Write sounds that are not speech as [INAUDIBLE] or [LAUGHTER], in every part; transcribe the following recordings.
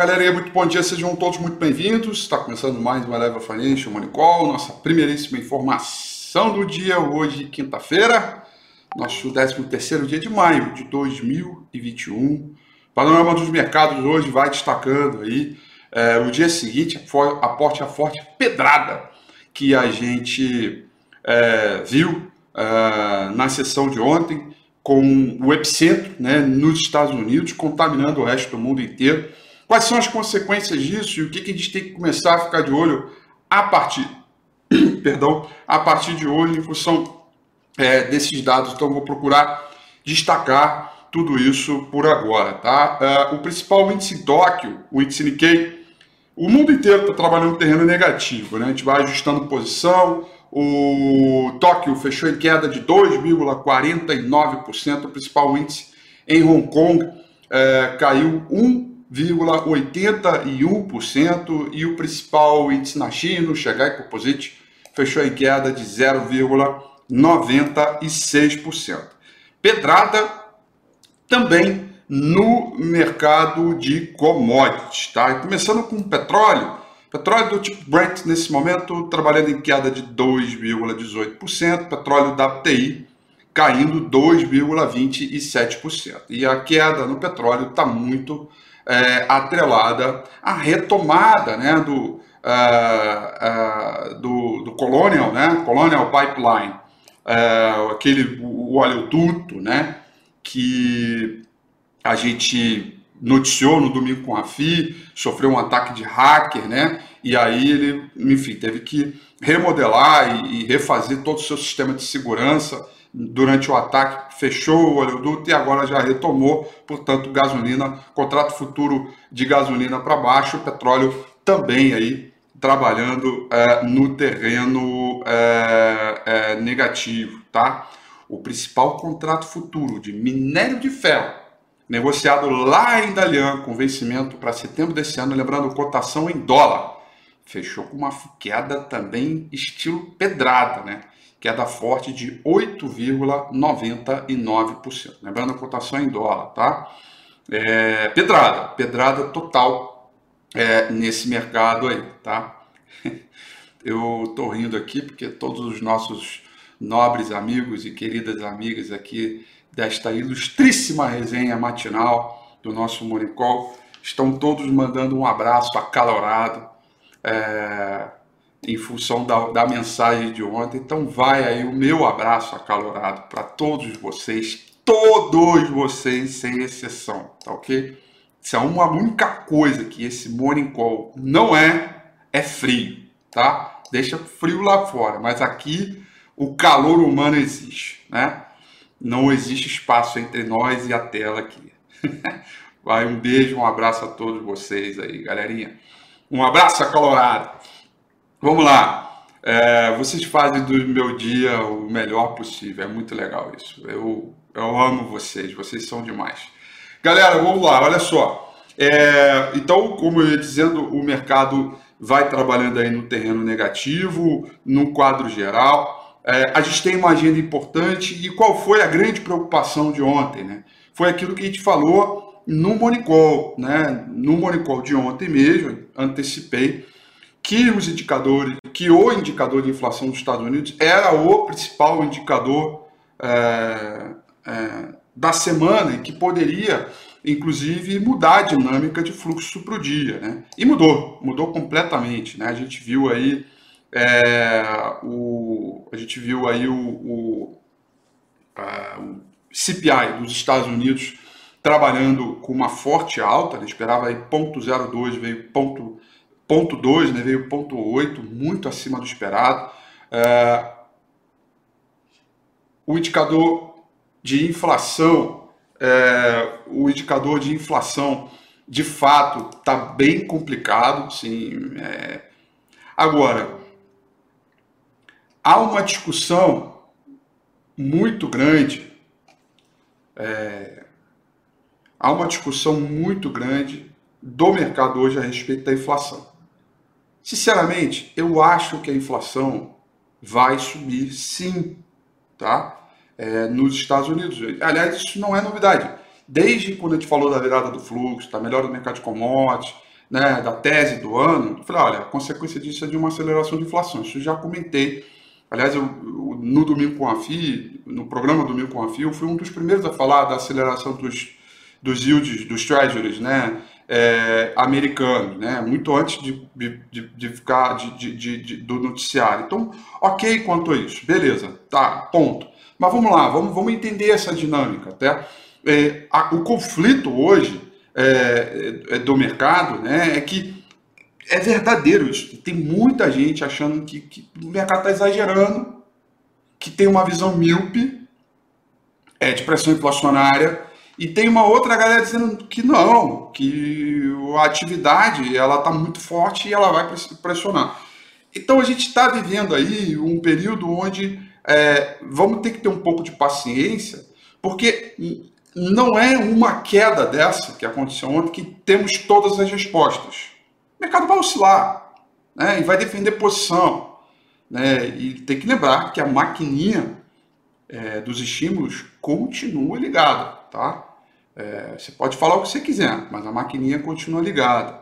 Galera, muito bom dia, sejam todos muito bem-vindos. Está começando mais uma Leva Financial Money Call, nossa primeiríssima informação do dia, hoje, quinta-feira, nosso 13 terceiro dia de maio de 2021. Panorama dos mercados hoje vai destacando aí é, o dia seguinte, a porte a forte pedrada que a gente é, viu é, na sessão de ontem, com o epicentro né, nos Estados Unidos, contaminando o resto do mundo inteiro. Quais são as consequências disso e o que, que a gente tem que começar a ficar de olho a partir, [COUGHS] perdão, a partir de hoje em função é, desses dados. Então, vou procurar destacar tudo isso por agora, tá? Uh, o principal índice Tóquio, o índice Nikkei, o mundo inteiro está trabalhando terreno negativo, né? A gente vai ajustando posição. O Tóquio fechou em queda de 2,49%, o principal índice em Hong Kong é, caiu 1 0,81% e o principal índice na China, o Shanghai Composite, fechou em queda de 0,96%. Pedrada também no mercado de commodities, tá? começando com petróleo, petróleo do tipo Brent nesse momento trabalhando em queda de 2,18%, petróleo da TI caindo 2,27%. E a queda no petróleo está muito é, atrelada à retomada né, do, uh, uh, do, do, Colonial, né, Colonial Pipeline, uh, aquele o oleoduto né, que a gente noticiou no domingo com a FI, sofreu um ataque de hacker, né? E aí ele, enfim, teve que remodelar e, e refazer todo o seu sistema de segurança durante o ataque, fechou o oleoduto e agora já retomou, portanto, gasolina, contrato futuro de gasolina para baixo, petróleo também aí trabalhando é, no terreno é, é, negativo, tá? O principal contrato futuro de minério de ferro, negociado lá em Dalian, com vencimento para setembro desse ano, lembrando cotação em dólar, fechou com uma queda também estilo pedrada, né? Queda forte de 8,99%. Lembrando a cotação em dólar, tá? É, pedrada, pedrada total é, nesse mercado aí, tá? [LAUGHS] Eu tô rindo aqui porque todos os nossos nobres amigos e queridas amigas aqui desta ilustríssima resenha matinal do nosso Monicol estão todos mandando um abraço acalorado. É, em função da, da mensagem de ontem. Então vai aí o meu abraço acalorado para todos vocês, todos vocês, sem exceção, tá ok? Se há uma única coisa que esse morning call não é, é frio, tá? Deixa frio lá fora, mas aqui o calor humano existe, né? Não existe espaço entre nós e a tela aqui. [LAUGHS] Vai, um beijo, um abraço a todos vocês aí, galerinha. Um abraço acalorado. Vamos lá. É, vocês fazem do meu dia o melhor possível. É muito legal isso. Eu, eu amo vocês. Vocês são demais. Galera, vamos lá. Olha só. É, então, como eu ia dizendo, o mercado vai trabalhando aí no terreno negativo, no quadro geral. É, a gente tem uma agenda importante. E qual foi a grande preocupação de ontem? Né? Foi aquilo que a gente falou no Monicol. Né? No Monicol de ontem mesmo, antecipei que os indicadores, que o indicador de inflação dos Estados Unidos era o principal indicador é, é, da semana e que poderia, inclusive, mudar a dinâmica de fluxo para o dia, né? E mudou, mudou completamente, né? A gente viu aí é, o, a gente viu aí o, o, CPI dos Estados Unidos trabalhando com uma forte alta, né? esperava aí 0,02, veio ponto Ponto 2, né, veio ponto 8, muito acima do esperado. É, o indicador de inflação, é, o indicador de inflação, de fato, está bem complicado. Sim, é. Agora, há uma discussão muito grande, é, há uma discussão muito grande do mercado hoje a respeito da inflação. Sinceramente, eu acho que a inflação vai subir sim, tá? É, nos Estados Unidos. Aliás, isso não é novidade. desde quando a gente falou da virada do fluxo, da melhora do mercado de commodities, né, da tese do ano, eu falei, olha, a consequência disso é de uma aceleração de inflação. Isso eu já comentei. Aliás, eu, no Domingo com a FI, no programa Domingo com a FI, eu fui um dos primeiros a falar da aceleração dos, dos yields, dos treasuries, né, é, né, muito antes de, de, de ficar de, de, do noticiário. Então, ok quanto a isso, beleza, tá, ponto. Mas vamos lá, vamos, vamos entender essa dinâmica, até. É, a, o conflito hoje é, é, do mercado né, é que é verdadeiro isso. Tem muita gente achando que, que o mercado está exagerando, que tem uma visão míope é, de pressão inflacionária, e tem uma outra galera dizendo que não, que a atividade ela está muito forte e ela vai pressionar. Então a gente está vivendo aí um período onde é, vamos ter que ter um pouco de paciência, porque não é uma queda dessa que aconteceu ontem que temos todas as respostas. O mercado vai oscilar né, e vai defender posição. Né, e tem que lembrar que a maquininha é, dos estímulos continua ligada. Tá? É, você pode falar o que você quiser, mas a maquininha continua ligada.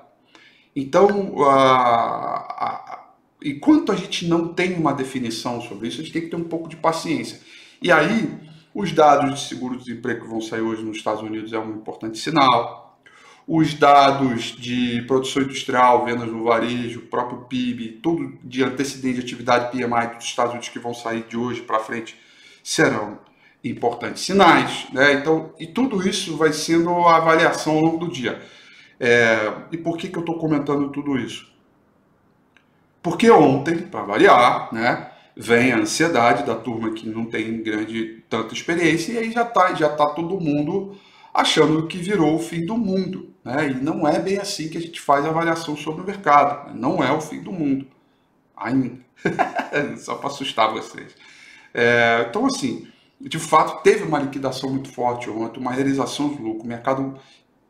Então, a, a, enquanto a gente não tem uma definição sobre isso, a gente tem que ter um pouco de paciência. E aí, os dados de seguro-desemprego que vão sair hoje nos Estados Unidos é um importante sinal. Os dados de produção industrial, vendas no varejo, próprio PIB, tudo de antecedente de atividade PMI dos Estados Unidos que vão sair de hoje para frente serão importantes sinais. Né? Então, e tudo isso vai sendo a avaliação ao longo do dia. É, e por que, que eu estou comentando tudo isso? Porque ontem, para variar, né, vem a ansiedade da turma que não tem grande tanta experiência e aí já está já tá todo mundo achando que virou o fim do mundo. Né? E não é bem assim que a gente faz a avaliação sobre o mercado. Né? Não é o fim do mundo. Ainda. [LAUGHS] Só para assustar vocês. É, então, assim, de fato, teve uma liquidação muito forte ontem, uma realização de lucro. O mercado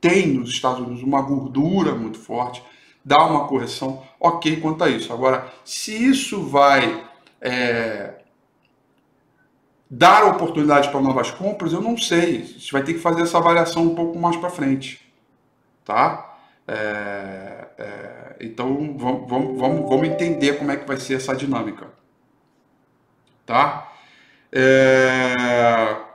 tem nos Estados Unidos uma gordura muito forte, dá uma correção, ok quanto a isso. Agora, se isso vai é, dar oportunidade para novas compras, eu não sei. A gente vai ter que fazer essa avaliação um pouco mais para frente. Tá? É, é, então vamos, vamos, vamos, entender como é que vai ser essa dinâmica. Tá? É...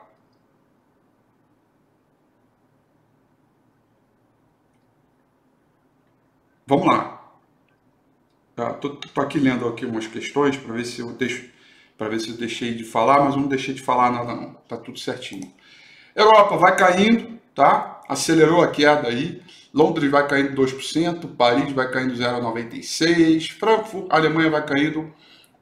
Vamos lá. Tá, tô, tô, aqui lendo aqui umas questões para ver se eu deixo para ver se eu deixei de falar, mas não deixei de falar nada não. Tá tudo certinho. Europa vai caindo, tá? Acelerou a queda aí. Londres vai caindo 2%, Paris vai caindo 0,96%, Frankfurt, Alemanha vai caindo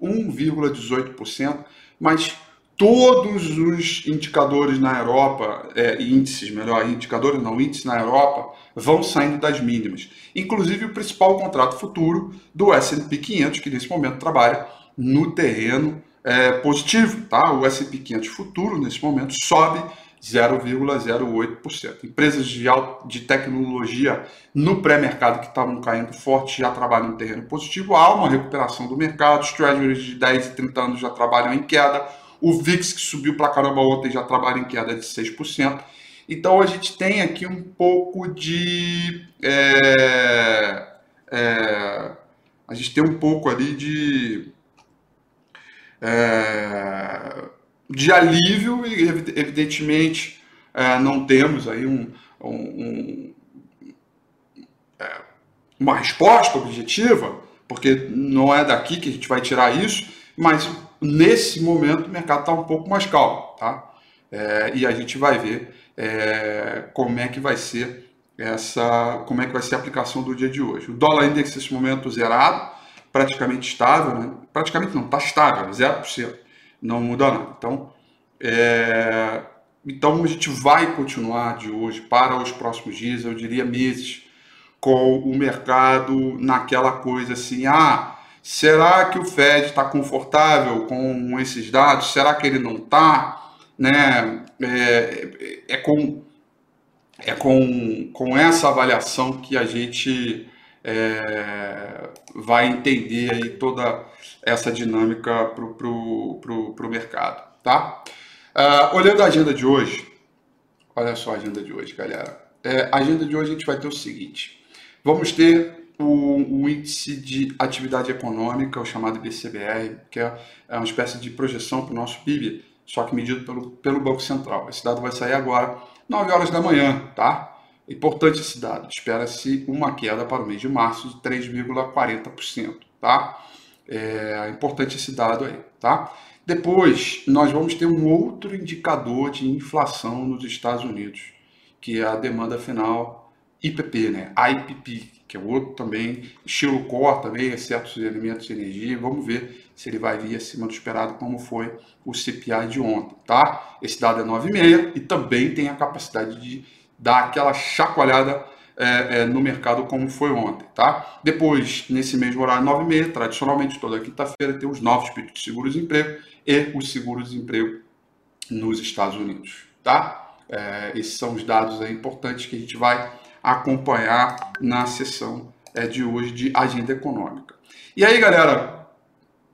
1,18%, mas todos os indicadores na Europa, é, índices, melhor, indicadores não, índices na Europa, vão saindo das mínimas. Inclusive o principal contrato futuro do S&P 500, que nesse momento trabalha no terreno é, positivo. Tá? O S&P 500 futuro, nesse momento, sobe 0,08%. Empresas de, de tecnologia no pré-mercado que estavam caindo forte já trabalham no terreno positivo. Há uma recuperação do mercado, os treasuries de 10 e 30 anos já trabalham em queda, o VIX, que subiu para caramba ontem, já trabalha em queda de 6%. Então a gente tem aqui um pouco de. É, é, a gente tem um pouco ali de. É, de alívio, e evidentemente é, não temos aí um, um, um é, uma resposta objetiva, porque não é daqui que a gente vai tirar isso, mas Nesse momento, o mercado está um pouco mais calmo, tá? É, e a gente vai ver é, como é que vai ser essa, como é que vai ser a aplicação do dia de hoje. O dólar index nesse momento zerado, praticamente estável, né? praticamente não, está estável, 0%, não muda nada. Então, é, então a gente vai continuar de hoje para os próximos dias, eu diria meses, com o mercado naquela coisa assim, ah, Será que o Fed está confortável com esses dados? Será que ele não está? Né? É, é, com, é com, com essa avaliação que a gente é, vai entender aí toda essa dinâmica para o pro, pro, pro mercado. Tá? Uh, olhando a agenda de hoje, Olha só a agenda de hoje, galera. É, a agenda de hoje a gente vai ter o seguinte: vamos ter o, o índice de atividade econômica, o chamado IBCBR, que é, é uma espécie de projeção para o nosso PIB, só que medido pelo, pelo Banco Central. Esse dado vai sair agora, 9 horas da manhã, tá? Importante esse dado. Espera-se uma queda para o mês de março de 3,40%, tá? É importante esse dado aí, tá? Depois, nós vamos ter um outro indicador de inflação nos Estados Unidos, que é a demanda final IPP, né? IPP, que é outro também, estilo core também, certos elementos de energia. Vamos ver se ele vai vir acima do esperado, como foi o CPI de ontem, tá? Esse dado é 9,5 e também tem a capacidade de dar aquela chacoalhada é, é, no mercado como foi ontem, tá? Depois, nesse mesmo horário, 9h30, tradicionalmente toda quinta-feira, tem os novos pedidos de seguro-desemprego e o seguro-desemprego nos Estados Unidos, tá? É, esses são os dados importantes que a gente vai acompanhar na sessão é, de hoje de agenda econômica. E aí, galera,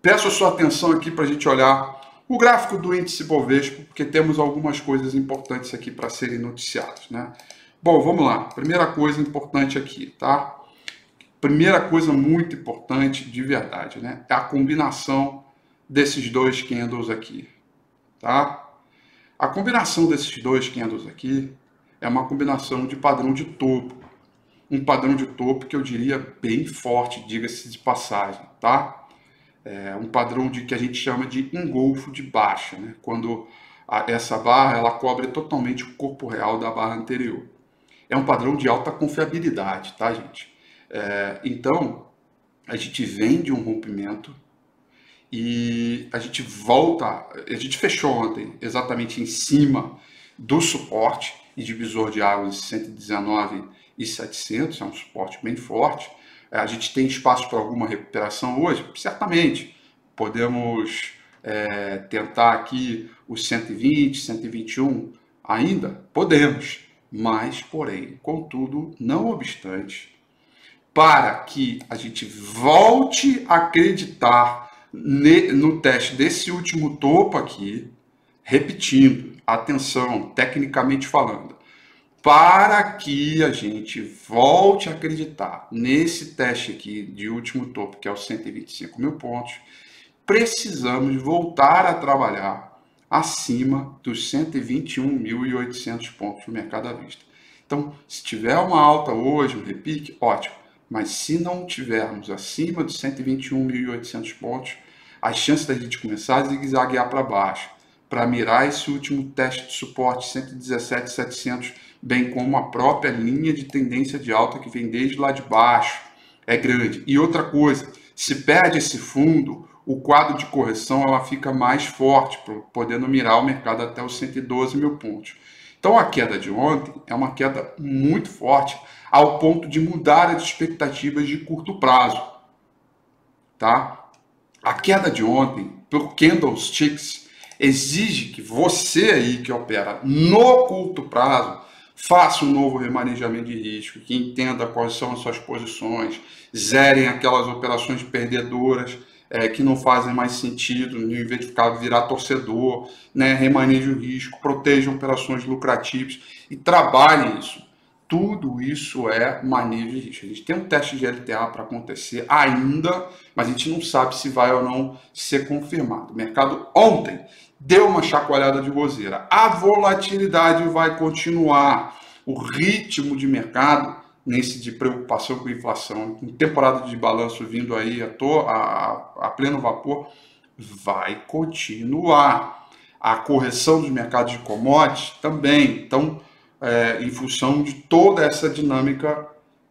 peço a sua atenção aqui para a gente olhar o gráfico do índice Bovespa, porque temos algumas coisas importantes aqui para serem noticiadas, né? Bom, vamos lá. Primeira coisa importante aqui, tá? Primeira coisa muito importante de verdade, né? É a combinação desses dois candles aqui, tá? A combinação desses dois candles aqui é uma combinação de padrão de topo. Um padrão de topo que eu diria bem forte, diga-se de passagem, tá? é, um padrão de que a gente chama de engolfo de baixa, né? quando a, essa barra ela cobre totalmente o corpo real da barra anterior. É um padrão de alta confiabilidade, tá, gente? É, então, a gente vem de um rompimento e a gente volta, a gente fechou ontem exatamente em cima do suporte e divisor de águas 119 e 700, é um suporte bem forte. A gente tem espaço para alguma recuperação hoje? Certamente. Podemos é, tentar aqui os 120, 121 ainda? Podemos. Mas, porém, contudo, não obstante, para que a gente volte a acreditar no teste desse último topo aqui, repetindo, atenção, tecnicamente falando, para que a gente volte a acreditar nesse teste aqui de último topo, que é os 125 mil pontos, precisamos voltar a trabalhar acima dos 121.800 pontos no mercado à vista. Então, se tiver uma alta hoje, um repique, ótimo. Mas se não tivermos acima dos 121.800 pontos, as chances da gente começar a zigue-zaguear para baixo, para mirar esse último teste de suporte 117.700 bem como a própria linha de tendência de alta que vem desde lá de baixo, é grande. E outra coisa, se perde esse fundo, o quadro de correção ela fica mais forte, podendo mirar o mercado até os 112 mil pontos. Então a queda de ontem é uma queda muito forte, ao ponto de mudar as expectativas de curto prazo. Tá? A queda de ontem, por candlesticks, exige que você aí que opera no curto prazo faça um novo remanejamento de risco, que entenda quais são as suas posições, zerem aquelas operações perdedoras é, que não fazem mais sentido, em vez de ficar virar torcedor, né, remaneje o risco, protejam operações lucrativas e trabalhem isso. Tudo isso é manejo de risco. A gente tem um teste de LTA para acontecer ainda, mas a gente não sabe se vai ou não ser confirmado. O mercado ontem deu uma chacoalhada de roseira. A volatilidade vai continuar. O ritmo de mercado, nesse de preocupação com inflação, com temporada de balanço vindo aí a, a, a pleno vapor, vai continuar. A correção dos mercados de commodities também. Então, é, em função de toda essa dinâmica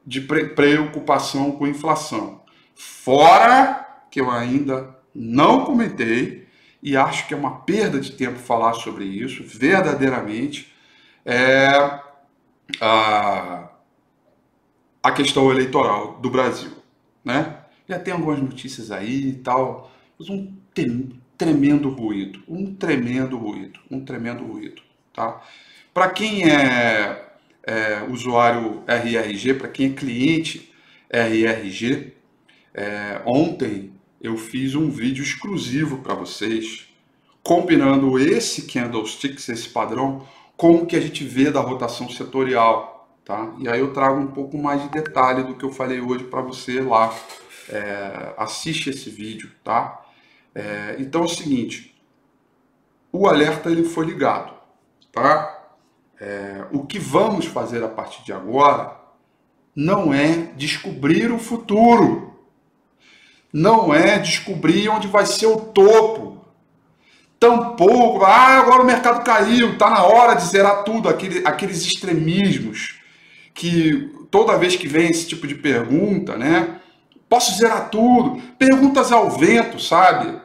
de pre preocupação com inflação. Fora que eu ainda não comentei, e acho que é uma perda de tempo falar sobre isso, verdadeiramente, é a, a questão eleitoral do Brasil. Né? Já tem algumas notícias aí e tal, mas um tremendo ruído, um tremendo ruído, um tremendo ruído. Tá? Para quem é, é, usuário RRG, para quem é cliente RRG, é, ontem eu fiz um vídeo exclusivo para vocês, combinando esse candlestick, esse padrão, como que a gente vê da rotação setorial, tá? E aí eu trago um pouco mais de detalhe do que eu falei hoje para você lá. É, assiste esse vídeo, tá? É, então é o seguinte, o alerta ele foi ligado, tá? É, o que vamos fazer a partir de agora não é descobrir o futuro, não é descobrir onde vai ser o topo, tampouco, ah, agora o mercado caiu, está na hora de zerar tudo, aquele, aqueles extremismos que toda vez que vem esse tipo de pergunta, né? Posso zerar tudo? Perguntas ao vento, sabe?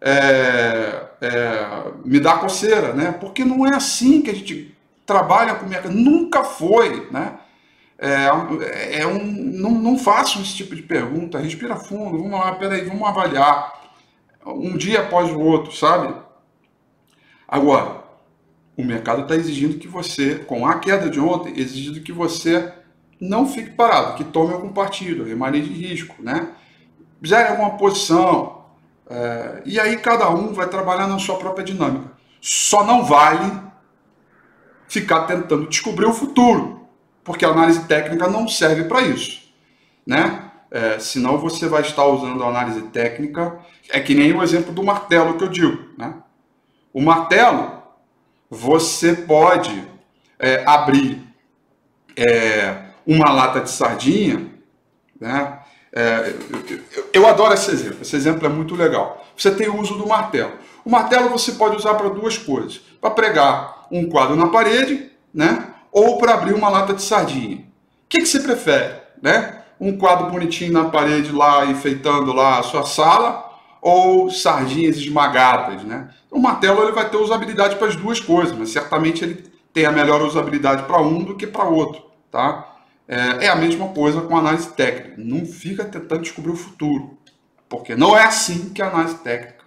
É, é, me dá coceira, né? Porque não é assim que a gente trabalha com mercado. Nunca foi, né? É, é um, não, não façam esse tipo de pergunta. Respira fundo, vamos lá, peraí, vamos avaliar. Um dia após o outro, sabe? Agora, o mercado está exigindo que você, com a queda de ontem, exigindo que você não fique parado, que tome algum partido, remaneje de risco, né? Zere alguma posição. É, e aí cada um vai trabalhar na sua própria dinâmica. Só não vale ficar tentando descobrir o futuro, porque a análise técnica não serve para isso, né? É, senão você vai estar usando a análise técnica, é que nem o exemplo do martelo que eu digo, né? O martelo, você pode é, abrir é, uma lata de sardinha, né? É, eu, eu, adoro esse exemplo, esse exemplo é muito legal. Você tem o uso do martelo. O martelo você pode usar para duas coisas: para pregar um quadro na parede, né? Ou para abrir uma lata de sardinha. O que, que você prefere, né? Um quadro bonitinho na parede lá, enfeitando lá a sua sala, ou sardinhas esmagadas, né? O martelo ele vai ter usabilidade para as duas coisas, mas certamente ele tem a melhor usabilidade para um do que para outro, tá? É, é a mesma coisa com análise técnica. Não fica tentando descobrir o futuro, porque não é assim que a análise técnica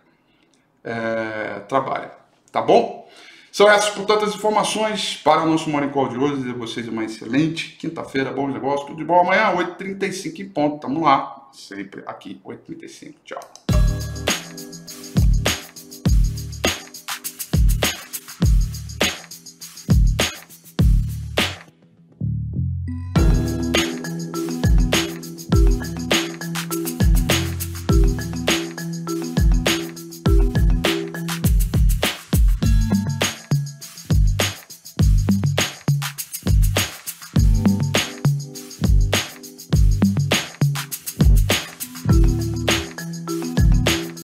é, trabalha. Tá bom? São essas, portanto, as informações para o nosso Morning Call de hoje. Desejo a vocês uma excelente quinta-feira, bons negócios, tudo de bom. Amanhã, 8h35 em ponto. Tamo lá, sempre aqui, 8h35. Tchau.